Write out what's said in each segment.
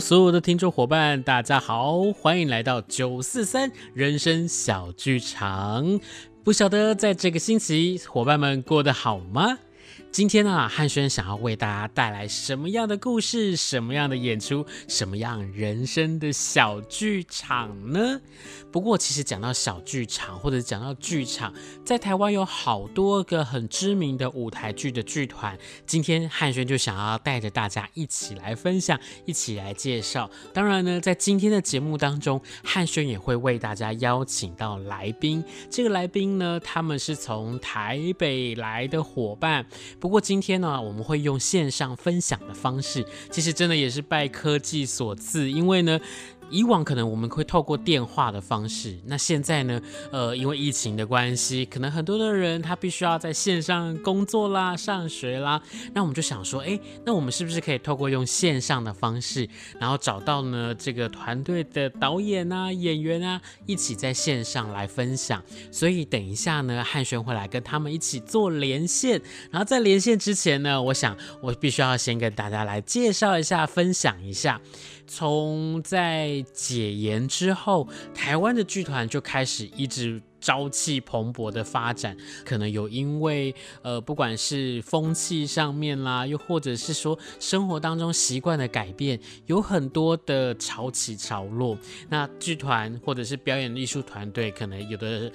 所有的听众伙伴，大家好，欢迎来到九四三人生小剧场。不晓得在这个星期，伙伴们过得好吗？今天啊，汉轩想要为大家带来什么样的故事，什么样的演出，什么样人生的小剧场呢？不过，其实讲到小剧场，或者讲到剧场，在台湾有好多个很知名的舞台剧的剧团。今天汉轩就想要带着大家一起来分享，一起来介绍。当然呢，在今天的节目当中，汉轩也会为大家邀请到来宾。这个来宾呢，他们是从台北来的伙伴。不过今天呢，我们会用线上分享的方式，其实真的也是拜科技所赐，因为呢。以往可能我们会透过电话的方式，那现在呢？呃，因为疫情的关系，可能很多的人他必须要在线上工作啦、上学啦。那我们就想说，哎，那我们是不是可以透过用线上的方式，然后找到呢这个团队的导演啊、演员啊，一起在线上来分享？所以等一下呢，汉轩会来跟他们一起做连线。然后在连线之前呢，我想我必须要先跟大家来介绍一下、分享一下。从在解严之后，台湾的剧团就开始一直朝气蓬勃的发展。可能有因为呃，不管是风气上面啦，又或者是说生活当中习惯的改变，有很多的潮起潮落。那剧团或者是表演艺术团队，可能有的。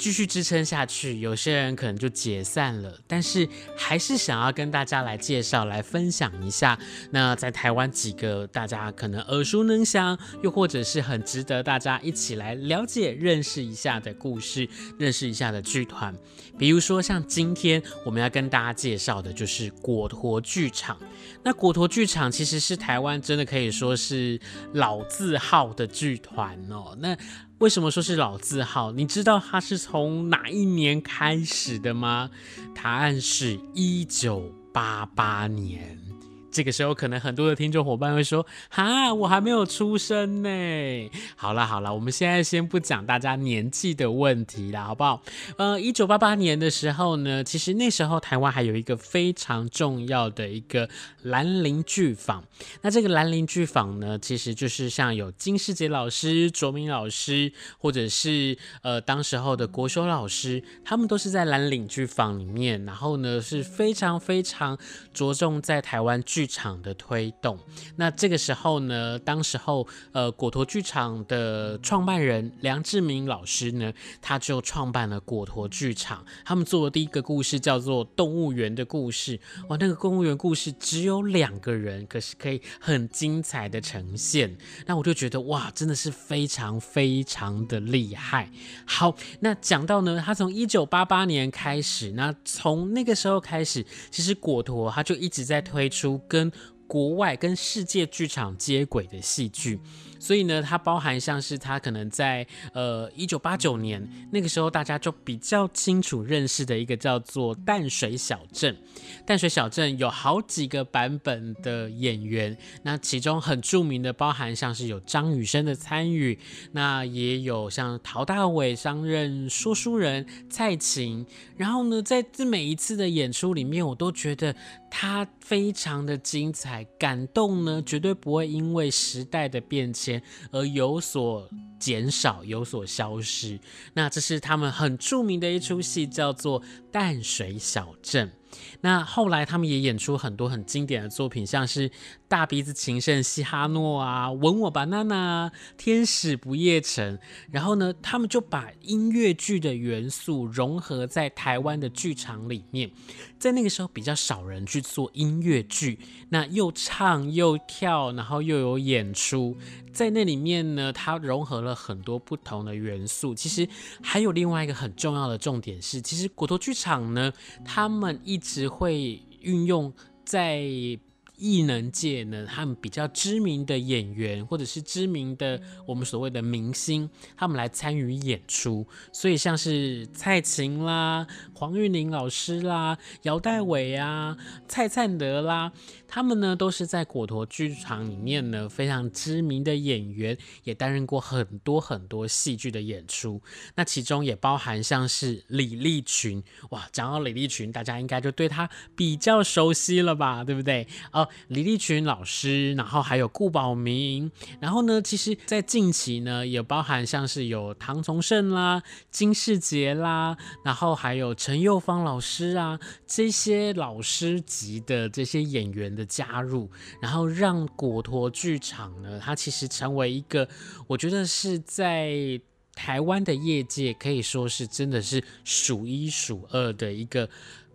继续支撑下去，有些人可能就解散了，但是还是想要跟大家来介绍、来分享一下。那在台湾几个大家可能耳熟能详，又或者是很值得大家一起来了解、认识一下的故事，认识一下的剧团。比如说像今天我们要跟大家介绍的就是果陀剧场。那果陀剧场其实是台湾真的可以说是老字号的剧团哦。那为什么说是老字号？你知道它是从哪一年开始的吗？答案是一九八八年。这个时候，可能很多的听众伙伴会说：“哈，我还没有出生呢。”好了好了，我们现在先不讲大家年纪的问题了，好不好？呃，一九八八年的时候呢，其实那时候台湾还有一个非常重要的一个兰陵剧坊。那这个兰陵剧坊呢，其实就是像有金士杰老师、卓明老师，或者是呃当时候的国修老师，他们都是在兰陵剧坊里面，然后呢是非常非常着重在台湾剧。剧场的推动，那这个时候呢，当时候呃，果陀剧场的创办人梁志明老师呢，他就创办了果陀剧场。他们做的第一个故事叫做《动物园的故事》。哇，那个动物园故事只有两个人，可是可以很精彩的呈现。那我就觉得哇，真的是非常非常的厉害。好，那讲到呢，他从一九八八年开始，那从那个时候开始，其实果陀他就一直在推出。跟国外、跟世界剧场接轨的戏剧。所以呢，它包含像是它可能在呃一九八九年那个时候，大家就比较清楚认识的一个叫做淡水小镇。淡水小镇有好几个版本的演员，那其中很著名的包含像是有张雨生的参与，那也有像陶大伟担任说书人蔡琴。然后呢，在这每一次的演出里面，我都觉得他非常的精彩，感动呢绝对不会因为时代的变迁。而有所减少，有所消失。那这是他们很著名的一出戏，叫做《淡水小镇》。那后来他们也演出很多很经典的作品，像是《大鼻子情圣西哈诺》啊，《吻我吧，娜娜》《天使不夜城》。然后呢，他们就把音乐剧的元素融合在台湾的剧场里面。在那个时候比较少人去做音乐剧，那又唱又跳，然后又有演出，在那里面呢，它融合了很多不同的元素。其实还有另外一个很重要的重点是，其实果陀剧场呢，他们一直会运用在。艺能界呢，他们比较知名的演员，或者是知名的我们所谓的明星，他们来参与演出。所以像是蔡琴啦、黄韵玲老师啦、姚代伟啊、蔡灿德啦。他们呢都是在果陀剧场里面呢非常知名的演员，也担任过很多很多戏剧的演出。那其中也包含像是李立群，哇，讲到李立群，大家应该就对他比较熟悉了吧，对不对？哦，李立群老师，然后还有顾宝明，然后呢，其实在近期呢也包含像是有唐从圣啦、金士杰啦，然后还有陈幼芳老师啊，这些老师级的这些演员的加入，然后让果陀剧场呢，它其实成为一个，我觉得是在台湾的业界可以说是真的是数一数二的一个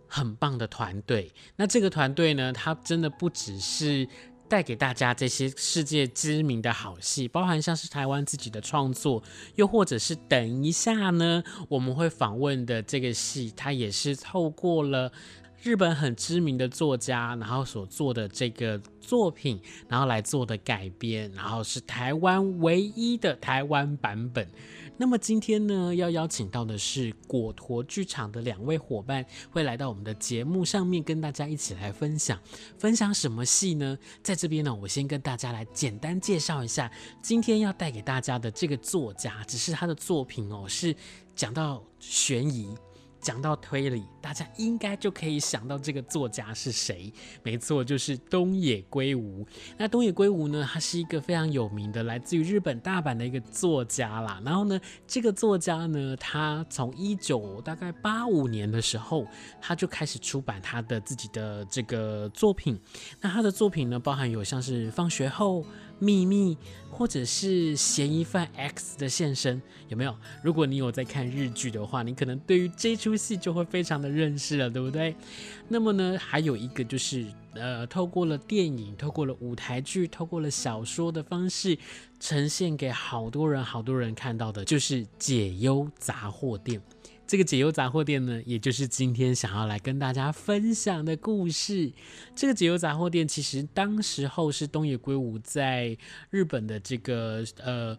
很棒的团队。那这个团队呢，它真的不只是带给大家这些世界知名的好戏，包含像是台湾自己的创作，又或者是等一下呢，我们会访问的这个戏，它也是透过了。日本很知名的作家，然后所做的这个作品，然后来做的改编，然后是台湾唯一的台湾版本。那么今天呢，要邀请到的是果陀剧场的两位伙伴，会来到我们的节目上面，跟大家一起来分享。分享什么戏呢？在这边呢，我先跟大家来简单介绍一下，今天要带给大家的这个作家，只是他的作品哦，是讲到悬疑。讲到推理，大家应该就可以想到这个作家是谁？没错，就是东野圭吾。那东野圭吾呢，他是一个非常有名的来自于日本大阪的一个作家啦。然后呢，这个作家呢，他从一九大概八五年的时候，他就开始出版他的自己的这个作品。那他的作品呢，包含有像是放学后。秘密，或者是嫌疑犯 X 的现身，有没有？如果你有在看日剧的话，你可能对于这出戏就会非常的认识了，对不对？那么呢，还有一个就是，呃，透过了电影、透过了舞台剧、透过了小说的方式，呈现给好多人、好多人看到的，就是《解忧杂货店》。这个解忧杂货店呢，也就是今天想要来跟大家分享的故事。这个解忧杂货店其实当时候是东野圭吾在日本的这个呃。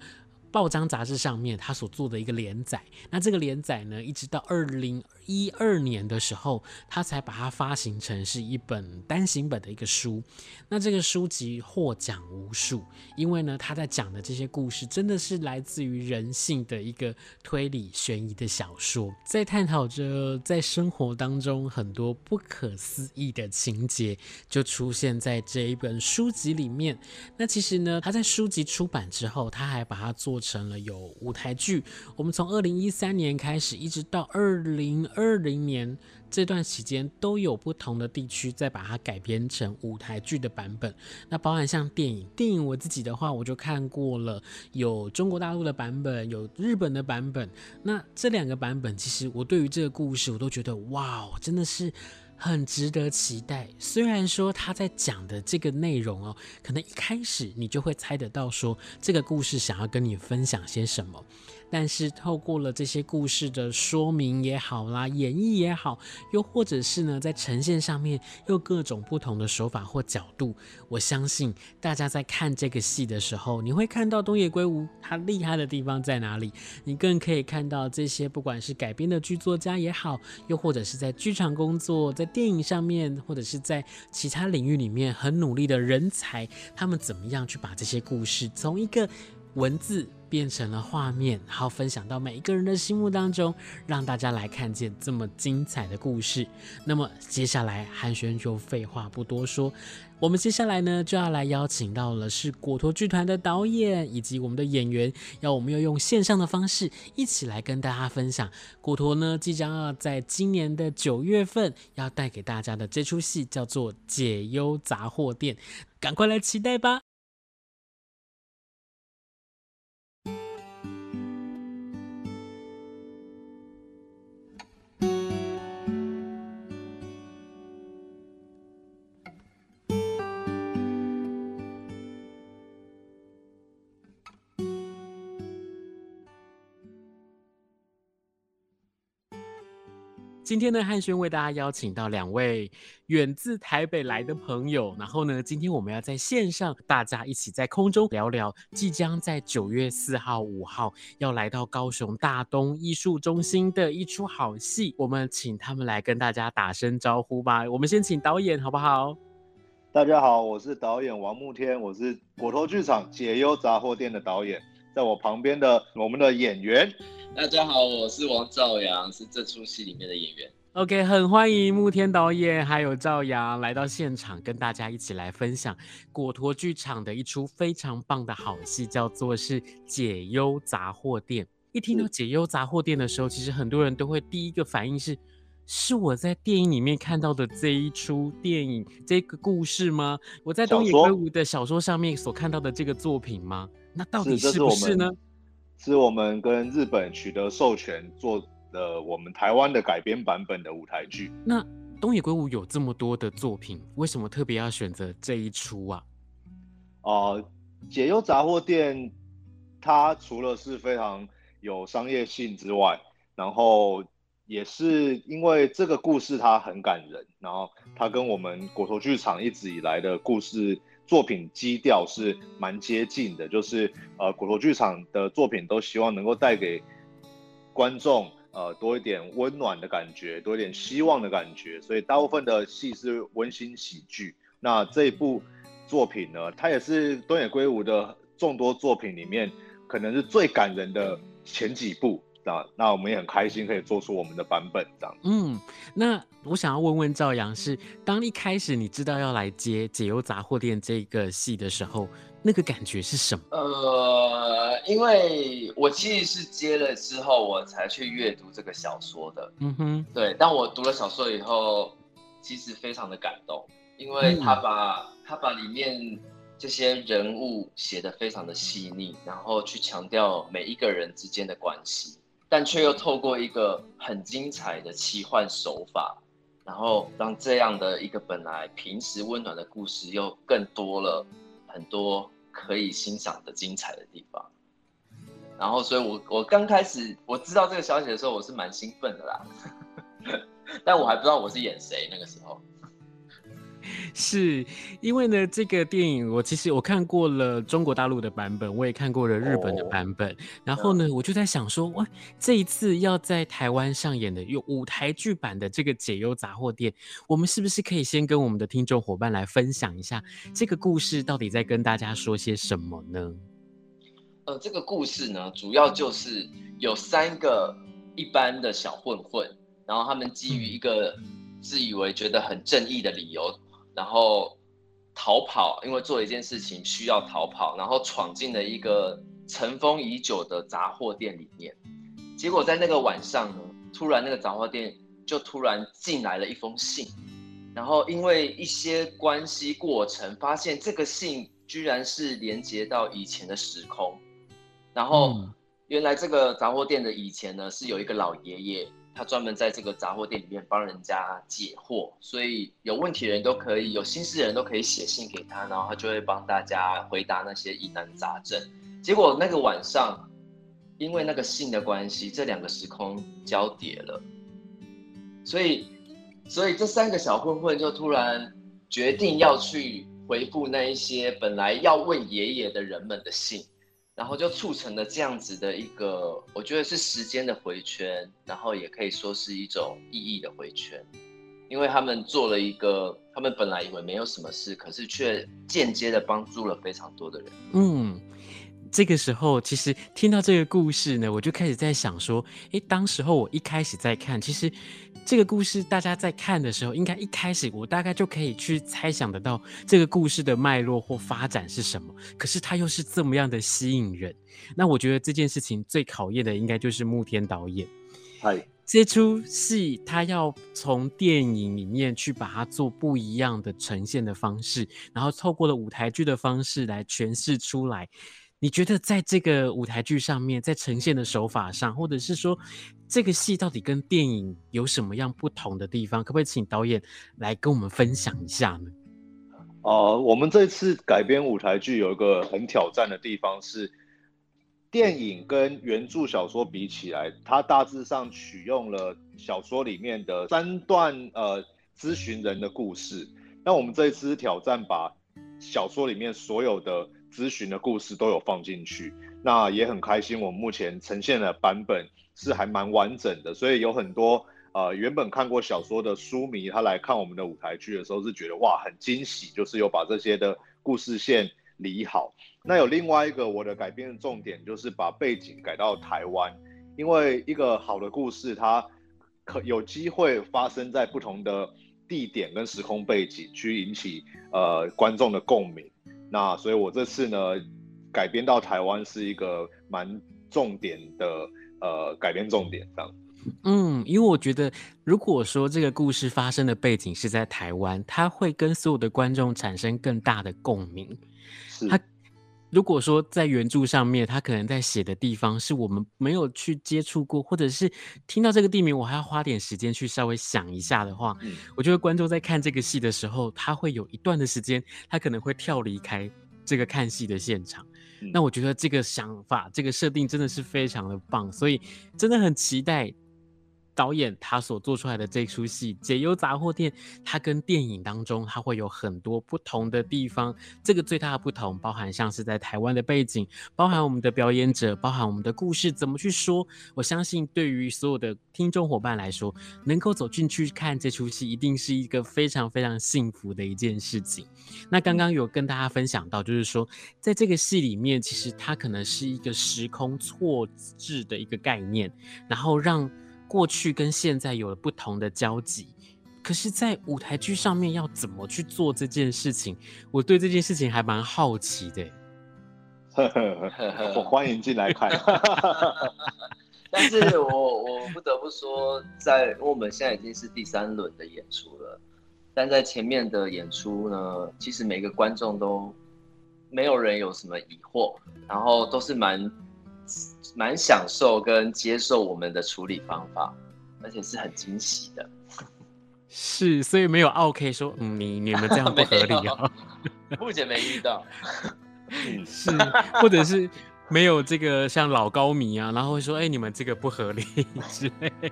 报章杂志上面他所做的一个连载，那这个连载呢，一直到二零一二年的时候，他才把它发行成是一本单行本的一个书。那这个书籍获奖无数，因为呢，他在讲的这些故事真的是来自于人性的一个推理悬疑的小说，在探讨着在生活当中很多不可思议的情节，就出现在这一本书籍里面。那其实呢，他在书籍出版之后，他还把它做成。了有舞台剧，我们从二零一三年开始，一直到二零二零年这段期间，都有不同的地区在把它改编成舞台剧的版本。那包含像电影，电影我自己的话，我就看过了，有中国大陆的版本，有日本的版本。那这两个版本，其实我对于这个故事，我都觉得哇，真的是。很值得期待。虽然说他在讲的这个内容哦，可能一开始你就会猜得到，说这个故事想要跟你分享些什么。但是透过了这些故事的说明也好啦，演绎也好，又或者是呢，在呈现上面又各种不同的手法或角度，我相信大家在看这个戏的时候，你会看到东野圭吾他厉害的地方在哪里，你更可以看到这些不管是改编的剧作家也好，又或者是在剧场工作、在电影上面，或者是在其他领域里面很努力的人才，他们怎么样去把这些故事从一个。文字变成了画面，然后分享到每一个人的心目当中，让大家来看见这么精彩的故事。那么接下来汉轩就废话不多说，我们接下来呢就要来邀请到了是果陀剧团的导演以及我们的演员，要我们要用线上的方式一起来跟大家分享果陀呢即将要在今年的九月份要带给大家的这出戏叫做《解忧杂货店》，赶快来期待吧！今天呢，汉轩为大家邀请到两位远自台北来的朋友，然后呢，今天我们要在线上，大家一起在空中聊聊，即将在九月四号、五号要来到高雄大东艺术中心的一出好戏，我们请他们来跟大家打声招呼吧。我们先请导演好不好？大家好，我是导演王慕天，我是果陀剧场解忧杂货店的导演，在我旁边的我们的演员。大家好，我是王兆阳，是这出戏里面的演员。OK，很欢迎慕天导演还有赵阳来到现场，跟大家一起来分享果陀剧场的一出非常棒的好戏，叫做是《解忧杂货店》。一听到《解忧杂货店》的时候，其实很多人都会第一个反应是：是我在电影里面看到的这一出电影这个故事吗？我在东野圭吾的小说上面所看到的这个作品吗？那到底是不是呢？是我们跟日本取得授权做的我们台湾的改编版本的舞台剧。那东野圭吾有这么多的作品，为什么特别要选择这一出啊？哦、呃，解忧杂货店，它除了是非常有商业性之外，然后也是因为这个故事它很感人，然后它跟我们国头剧场一直以来的故事。作品基调是蛮接近的，就是呃，果陀剧场的作品都希望能够带给观众呃多一点温暖的感觉，多一点希望的感觉，所以大部分的戏是温馨喜剧。那这一部作品呢，它也是东野圭吾的众多作品里面可能是最感人的前几部。那那我们也很开心可以做出我们的版本这样。嗯，那我想要问问赵阳，是当一开始你知道要来接《解忧杂货店》这个戏的时候，那个感觉是什么？呃，因为我其实是接了之后，我才去阅读这个小说的。嗯哼，对。但我读了小说以后，其实非常的感动，因为他把、嗯、他把里面这些人物写的非常的细腻，然后去强调每一个人之间的关系。但却又透过一个很精彩的奇幻手法，然后让这样的一个本来平时温暖的故事，又更多了很多可以欣赏的精彩的地方。然后，所以我我刚开始我知道这个消息的时候，我是蛮兴奋的啦，但我还不知道我是演谁那个时候。是因为呢，这个电影我其实我看过了中国大陆的版本，我也看过了日本的版本。Oh, 然后呢，我就在想说，哇，这一次要在台湾上演的有舞台剧版的这个《解忧杂货店》，我们是不是可以先跟我们的听众伙伴来分享一下这个故事到底在跟大家说些什么呢？呃，这个故事呢，主要就是有三个一般的小混混，然后他们基于一个自以为觉得很正义的理由。然后逃跑，因为做一件事情需要逃跑，然后闯进了一个尘封已久的杂货店里面。结果在那个晚上呢，突然那个杂货店就突然进来了一封信，然后因为一些关系过程，发现这个信居然是连接到以前的时空。然后原来这个杂货店的以前呢，是有一个老爷爷。他专门在这个杂货店里面帮人家解惑，所以有问题的人都可以，有心事的人都可以写信给他，然后他就会帮大家回答那些疑难杂症。结果那个晚上，因为那个信的关系，这两个时空交叠了，所以，所以这三个小混混就突然决定要去回复那一些本来要问爷爷的人们的信。然后就促成了这样子的一个，我觉得是时间的回圈，然后也可以说是一种意义的回圈，因为他们做了一个，他们本来以为没有什么事，可是却间接的帮助了非常多的人。嗯。这个时候，其实听到这个故事呢，我就开始在想说，诶，当时候我一开始在看，其实这个故事大家在看的时候，应该一开始我大概就可以去猜想得到这个故事的脉络或发展是什么。可是它又是这么样的吸引人，那我觉得这件事情最考验的应该就是慕天导演。嗨。这出戏，他要从电影里面去把它做不一样的呈现的方式，然后透过了舞台剧的方式来诠释出来。你觉得在这个舞台剧上面，在呈现的手法上，或者是说这个戏到底跟电影有什么样不同的地方？可不可以请导演来跟我们分享一下呢？哦、呃，我们这次改编舞台剧有一个很挑战的地方是。电影跟原著小说比起来，它大致上取用了小说里面的三段呃咨询人的故事。那我们这一次挑战把小说里面所有的咨询的故事都有放进去。那也很开心，我们目前呈现的版本是还蛮完整的，所以有很多呃原本看过小说的书迷，他来看我们的舞台剧的时候是觉得哇很惊喜，就是有把这些的故事线。理好，那有另外一个我的改编的重点就是把背景改到台湾，因为一个好的故事，它可有机会发生在不同的地点跟时空背景，去引起呃观众的共鸣。那所以我这次呢改编到台湾是一个蛮重点的呃改变重点这样。嗯，因为我觉得如果说这个故事发生的背景是在台湾，它会跟所有的观众产生更大的共鸣。他如果说在原著上面，他可能在写的地方是我们没有去接触过，或者是听到这个地名，我还要花点时间去稍微想一下的话，嗯、我觉得观众在看这个戏的时候，他会有一段的时间，他可能会跳离开这个看戏的现场。那我觉得这个想法，这个设定真的是非常的棒，所以真的很期待。导演他所做出来的这出戏《解忧杂货店》，它跟电影当中它会有很多不同的地方。这个最大的不同，包含像是在台湾的背景，包含我们的表演者，包含我们的故事怎么去说。我相信对于所有的听众伙伴来说，能够走进去看这出戏，一定是一个非常非常幸福的一件事情。那刚刚有跟大家分享到，就是说在这个戏里面，其实它可能是一个时空错置的一个概念，然后让。过去跟现在有了不同的交集，可是，在舞台剧上面要怎么去做这件事情？我对这件事情还蛮好奇的。我欢迎进来看。但是我我不得不说，在我们现在已经是第三轮的演出了，但在前面的演出呢，其实每个观众都没有人有什么疑惑，然后都是蛮。蛮享受跟接受我们的处理方法，而且是很惊喜的。是，所以没有 OK 说，嗯，你你们这样不合理啊。目前没遇到。是，或者是没有这个像老高迷啊，然后会说，哎、欸，你们这个不合理之类的。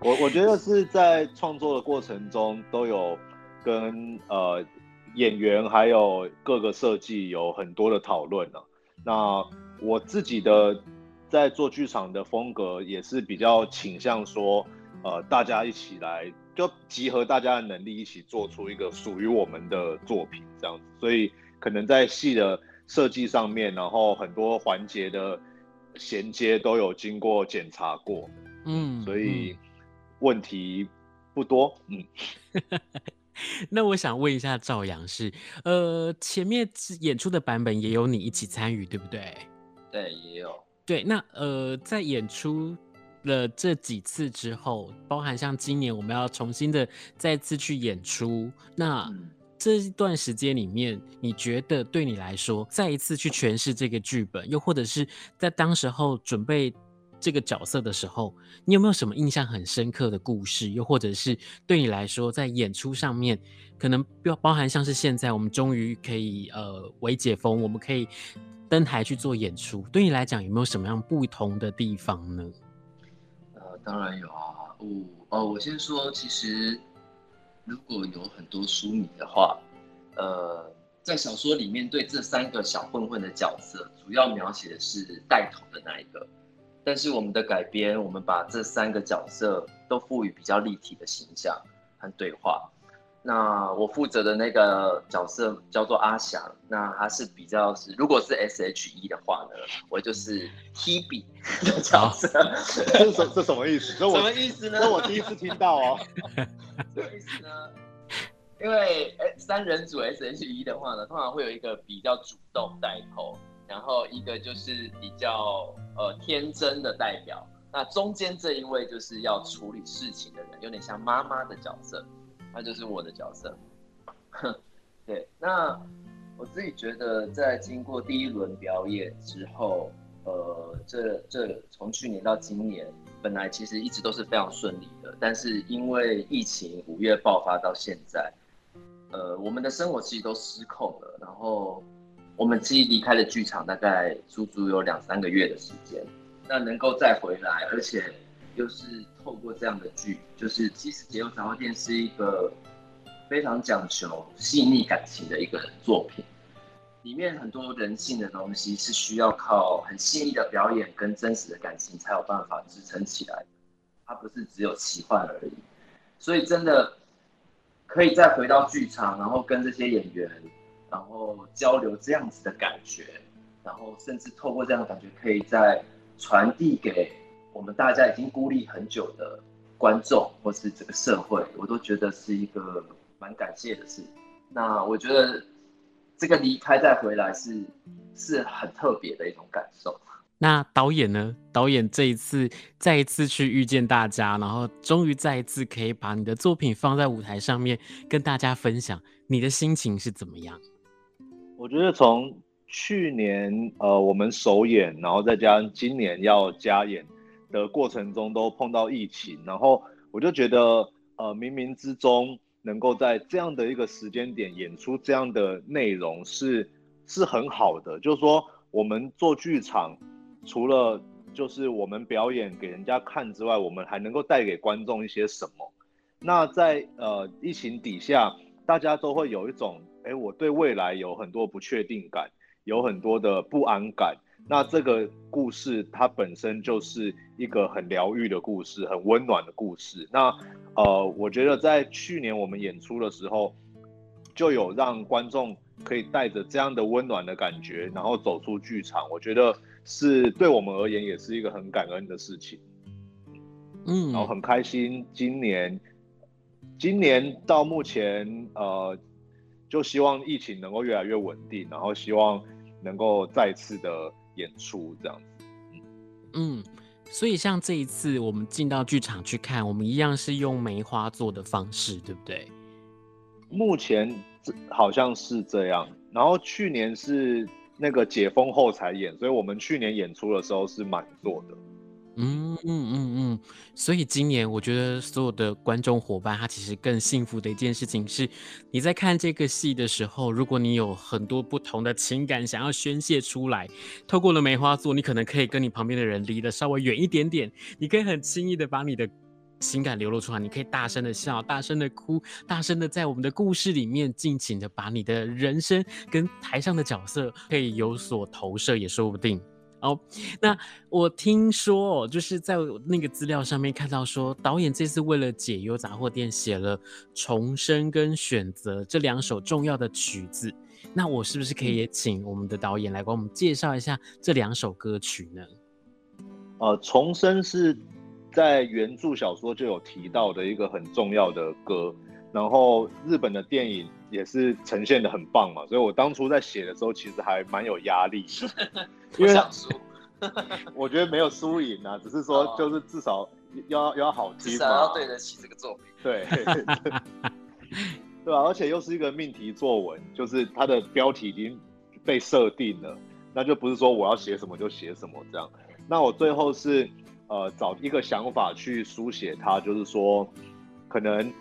我我觉得是在创作的过程中都有跟呃演员还有各个设计有很多的讨论呢。那我自己的在做剧场的风格也是比较倾向说，呃，大家一起来，就集合大家的能力，一起做出一个属于我们的作品，这样子。所以可能在戏的设计上面，然后很多环节的衔接都有经过检查过，嗯，所以问题不多，嗯。那我想问一下赵阳是，呃，前面演出的版本也有你一起参与，对不对？对，也有。对，那呃，在演出了这几次之后，包含像今年我们要重新的再次去演出，那、嗯、这一段时间里面，你觉得对你来说，再一次去诠释这个剧本，又或者是在当时候准备这个角色的时候，你有没有什么印象很深刻的故事？又或者是对你来说，在演出上面，可能包包含像是现在我们终于可以呃微解封，我们可以。登台去做演出，对你来讲有没有什么样不同的地方呢？呃，当然有啊。我哦，我先说，其实如果有很多书迷的话，呃，在小说里面对这三个小混混的角色，主要描写的是带头的那一个。但是我们的改编，我们把这三个角色都赋予比较立体的形象和对话。那我负责的那个角色叫做阿翔，那他是比较是，如果是 S H E 的话呢，我就是 Hebe 的角色。这什这什么意思？什么意思呢？这我第一次听到哦。什么意思呢？因为三人组 S H E 的话呢，通常会有一个比较主动带头，然后一个就是比较呃天真的代表，那中间这一位就是要处理事情的人，有点像妈妈的角色。那就是我的角色，哼对。那我自己觉得，在经过第一轮表演之后，呃，这这从去年到今年，本来其实一直都是非常顺利的，但是因为疫情五月爆发到现在，呃，我们的生活其实都失控了。然后我们自己离开了剧场大概足足有两三个月的时间，那能够再回来，而且。又是透过这样的剧，就是其实《解忧杂货店》是一个非常讲求细腻感情的一个作品，里面很多人性的东西是需要靠很细腻的表演跟真实的感情才有办法支撑起来，它不是只有奇幻而已。所以真的可以再回到剧场，然后跟这些演员，然后交流这样子的感觉，然后甚至透过这样的感觉，可以再传递给。我们大家已经孤立很久的观众，或是这个社会，我都觉得是一个蛮感谢的事。那我觉得这个离开再回来是是很特别的一种感受。那导演呢？导演这一次再一次去遇见大家，然后终于再一次可以把你的作品放在舞台上面跟大家分享，你的心情是怎么样？我觉得从去年呃我们首演，然后再加上今年要加演。的过程中都碰到疫情，然后我就觉得，呃，冥冥之中能够在这样的一个时间点演出这样的内容是是很好的。就是说，我们做剧场，除了就是我们表演给人家看之外，我们还能够带给观众一些什么？那在呃疫情底下，大家都会有一种，哎，我对未来有很多不确定感，有很多的不安感。那这个故事它本身就是一个很疗愈的故事，很温暖的故事。那呃，我觉得在去年我们演出的时候，就有让观众可以带着这样的温暖的感觉，然后走出剧场。我觉得是对我们而言也是一个很感恩的事情。嗯，然后很开心，今年今年到目前呃，就希望疫情能够越来越稳定，然后希望能够再次的。演出这样子，嗯，所以像这一次我们进到剧场去看，我们一样是用梅花做的方式，对不对？目前好像是这样，然后去年是那个解封后才演，所以我们去年演出的时候是满座的。嗯嗯嗯嗯，所以今年我觉得所有的观众伙伴，他其实更幸福的一件事情是，你在看这个戏的时候，如果你有很多不同的情感想要宣泄出来，透过了梅花座，你可能可以跟你旁边的人离得稍微远一点点，你可以很轻易的把你的情感流露出来，你可以大声的笑，大声的哭，大声的在我们的故事里面尽情的把你的人生跟台上的角色可以有所投射，也说不定。哦，那我听说，哦就是在那个资料上面看到说，导演这次为了解忧杂货店写了《重生》跟《选择》这两首重要的曲子。那我是不是可以也请我们的导演来帮我们介绍一下这两首歌曲呢？呃，《重生》是在原著小说就有提到的一个很重要的歌，然后日本的电影也是呈现的很棒嘛，所以我当初在写的时候，其实还蛮有压力的。因为想输，我觉得没有输赢啊，只是说就是至少要要、要好听嘛，至少要对得起这个作品。对，对吧？而且又是一个命题作文，就是它的标题已经被设定了，那就不是说我要写什么就写什么这样。那我最后是呃找一个想法去书写它，就是说可能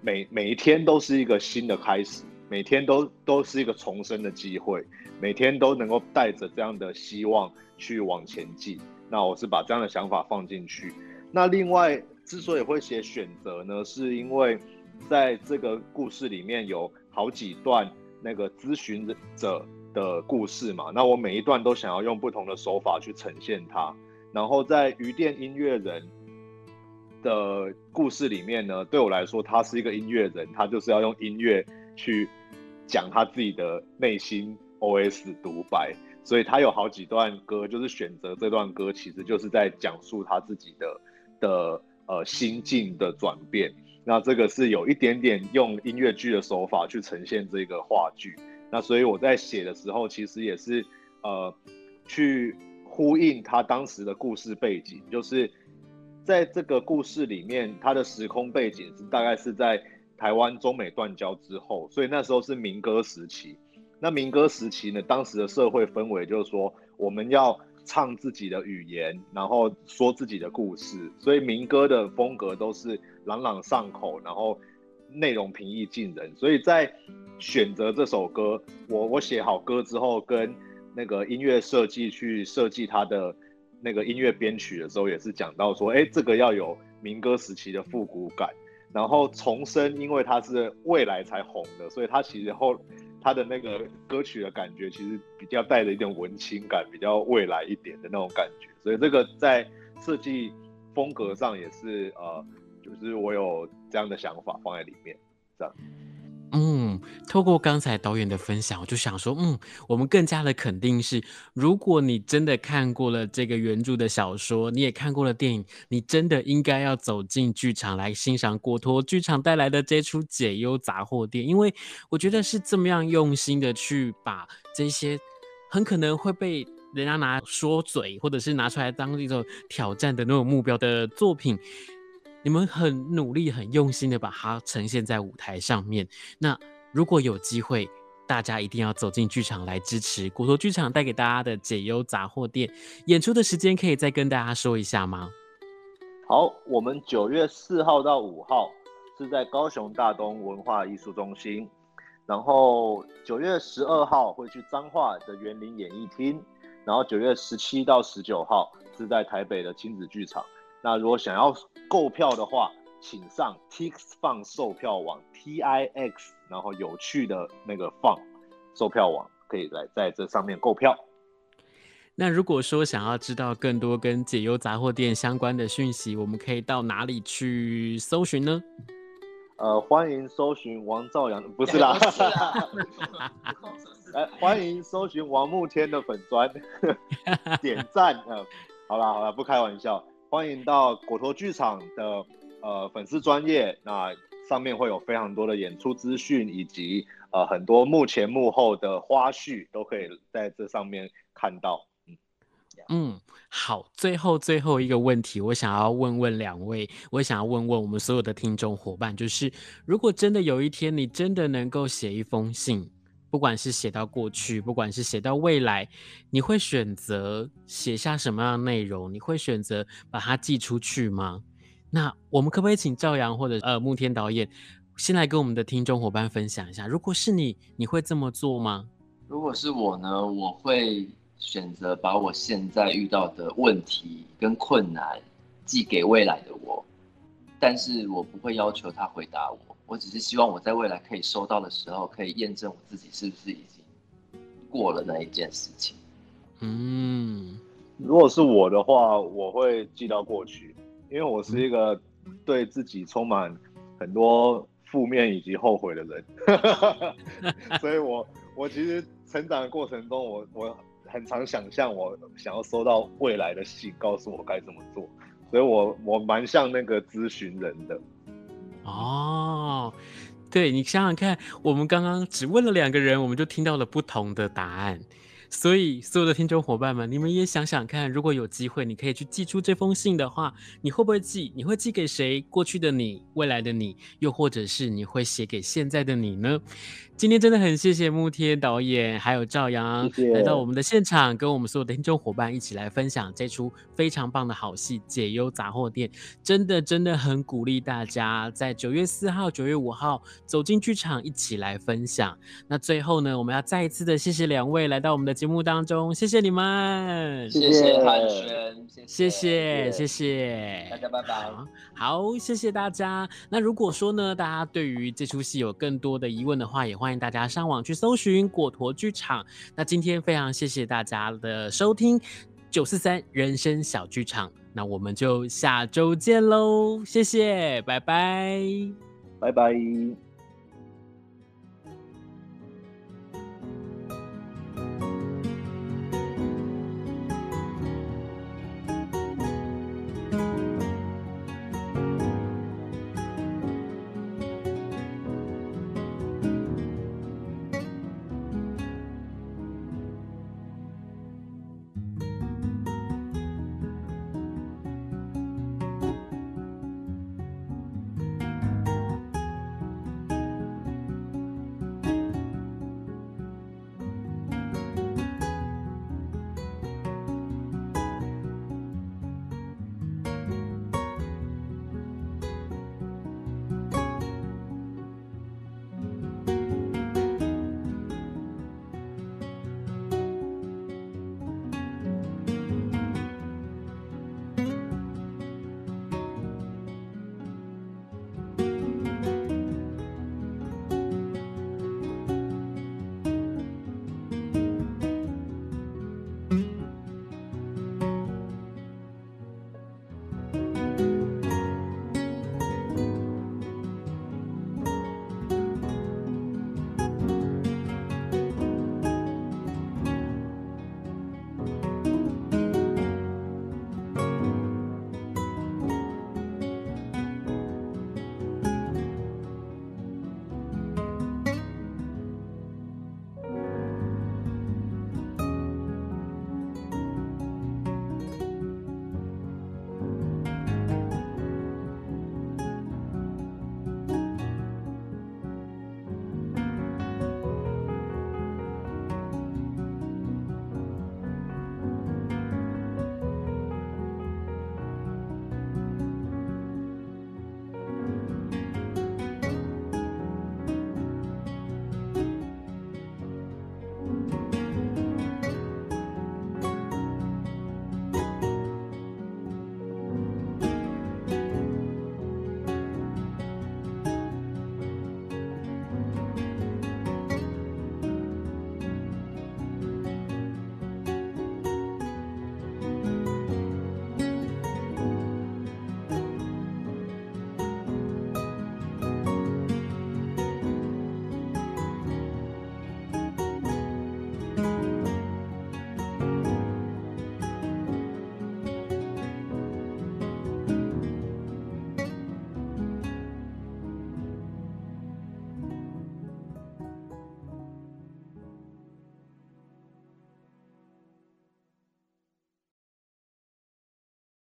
每每一天都是一个新的开始，每天都都是一个重生的机会。每天都能够带着这样的希望去往前进，那我是把这样的想法放进去。那另外，之所以会写选择呢，是因为在这个故事里面有好几段那个咨询者的故事嘛，那我每一段都想要用不同的手法去呈现它。然后在鱼店音乐人的故事里面呢，对我来说，他是一个音乐人，他就是要用音乐去讲他自己的内心 OS 独白，所以他有好几段歌，就是选择这段歌，其实就是在讲述他自己的的呃心境的转变。那这个是有一点点用音乐剧的手法去呈现这个话剧。那所以我在写的时候，其实也是呃去呼应他当时的故事背景，就是。在这个故事里面，它的时空背景是大概是在台湾中美断交之后，所以那时候是民歌时期。那民歌时期呢，当时的社会氛围就是说，我们要唱自己的语言，然后说自己的故事，所以民歌的风格都是朗朗上口，然后内容平易近人。所以在选择这首歌，我我写好歌之后，跟那个音乐设计去设计它的。那个音乐编曲的时候也是讲到说，哎，这个要有民歌时期的复古感，然后重生，因为它是未来才红的，所以它其实后它的那个歌曲的感觉其实比较带着一点文青感，比较未来一点的那种感觉，所以这个在设计风格上也是呃，就是我有这样的想法放在里面，这样。嗯，透过刚才导演的分享，我就想说，嗯，我们更加的肯定是，如果你真的看过了这个原著的小说，你也看过了电影，你真的应该要走进剧场来欣赏果陀剧场带来的这出解忧杂货店，因为我觉得是这么样用心的去把这些很可能会被人家拿说嘴，或者是拿出来当一种挑战的那种目标的作品。你们很努力、很用心的把它呈现在舞台上面。那如果有机会，大家一定要走进剧场来支持骨头剧场带给大家的解忧杂货店。演出的时间可以再跟大家说一下吗？好，我们九月四号到五号是在高雄大东文化艺术中心，然后九月十二号会去彰化的园林演艺厅，然后九月十七到十九号是在台北的亲子剧场。那如果想要购票的话，请上 Tix Fun 售票网 T I X，然后有趣的那个 Fun 售票网，可以来在这上面购票。那如果说想要知道更多跟解忧杂货店相关的讯息，我们可以到哪里去搜寻呢？呃，欢迎搜寻王兆阳，不是啦，来 欢迎搜寻王慕天的粉砖，点赞啊、呃！好啦好啦，不开玩笑。欢迎到果陀剧场的呃粉丝专页，那上面会有非常多的演出资讯，以及呃很多幕前幕后的花絮，都可以在这上面看到。嗯，嗯，好，最后最后一个问题，我想要问问两位，我想要问问我们所有的听众伙伴，就是如果真的有一天你真的能够写一封信。不管是写到过去，不管是写到未来，你会选择写下什么样的内容？你会选择把它寄出去吗？那我们可不可以请赵阳或者呃慕天导演先来跟我们的听众伙伴分享一下？如果是你，你会这么做吗？如果是我呢，我会选择把我现在遇到的问题跟困难寄给未来的我，但是我不会要求他回答我。我只是希望我在未来可以收到的时候，可以验证我自己是不是已经过了那一件事情。嗯，如果是我的话，我会寄到过去，因为我是一个对自己充满很多负面以及后悔的人，所以我我其实成长的过程中，我我很常想象我想要收到未来的信，告诉我该怎么做，所以我我蛮像那个咨询人的。哦，对，你想想看，我们刚刚只问了两个人，我们就听到了不同的答案。所以，所有的听众伙伴们，你们也想想看，如果有机会，你可以去寄出这封信的话，你会不会寄？你会寄给谁？过去的你，未来的你，又或者是你会写给现在的你呢？今天真的很谢谢慕天导演还有赵阳来到我们的现场，跟我们所有的听众伙伴一起来分享这出非常棒的好戏《解忧杂货店》。真的真的很鼓励大家在九月四号、九月五号走进剧场一起来分享。那最后呢，我们要再一次的谢谢两位来到我们的节目当中，谢谢你们，谢谢韩轩，谢谢谢谢大家，拜拜。好，谢谢大家。那如果说呢，大家对于这出戏有更多的疑问的话，也欢迎。欢迎大家上网去搜寻果陀剧场。那今天非常谢谢大家的收听。九四三人生小剧场。那我们就下周见喽，谢谢，拜拜，拜拜。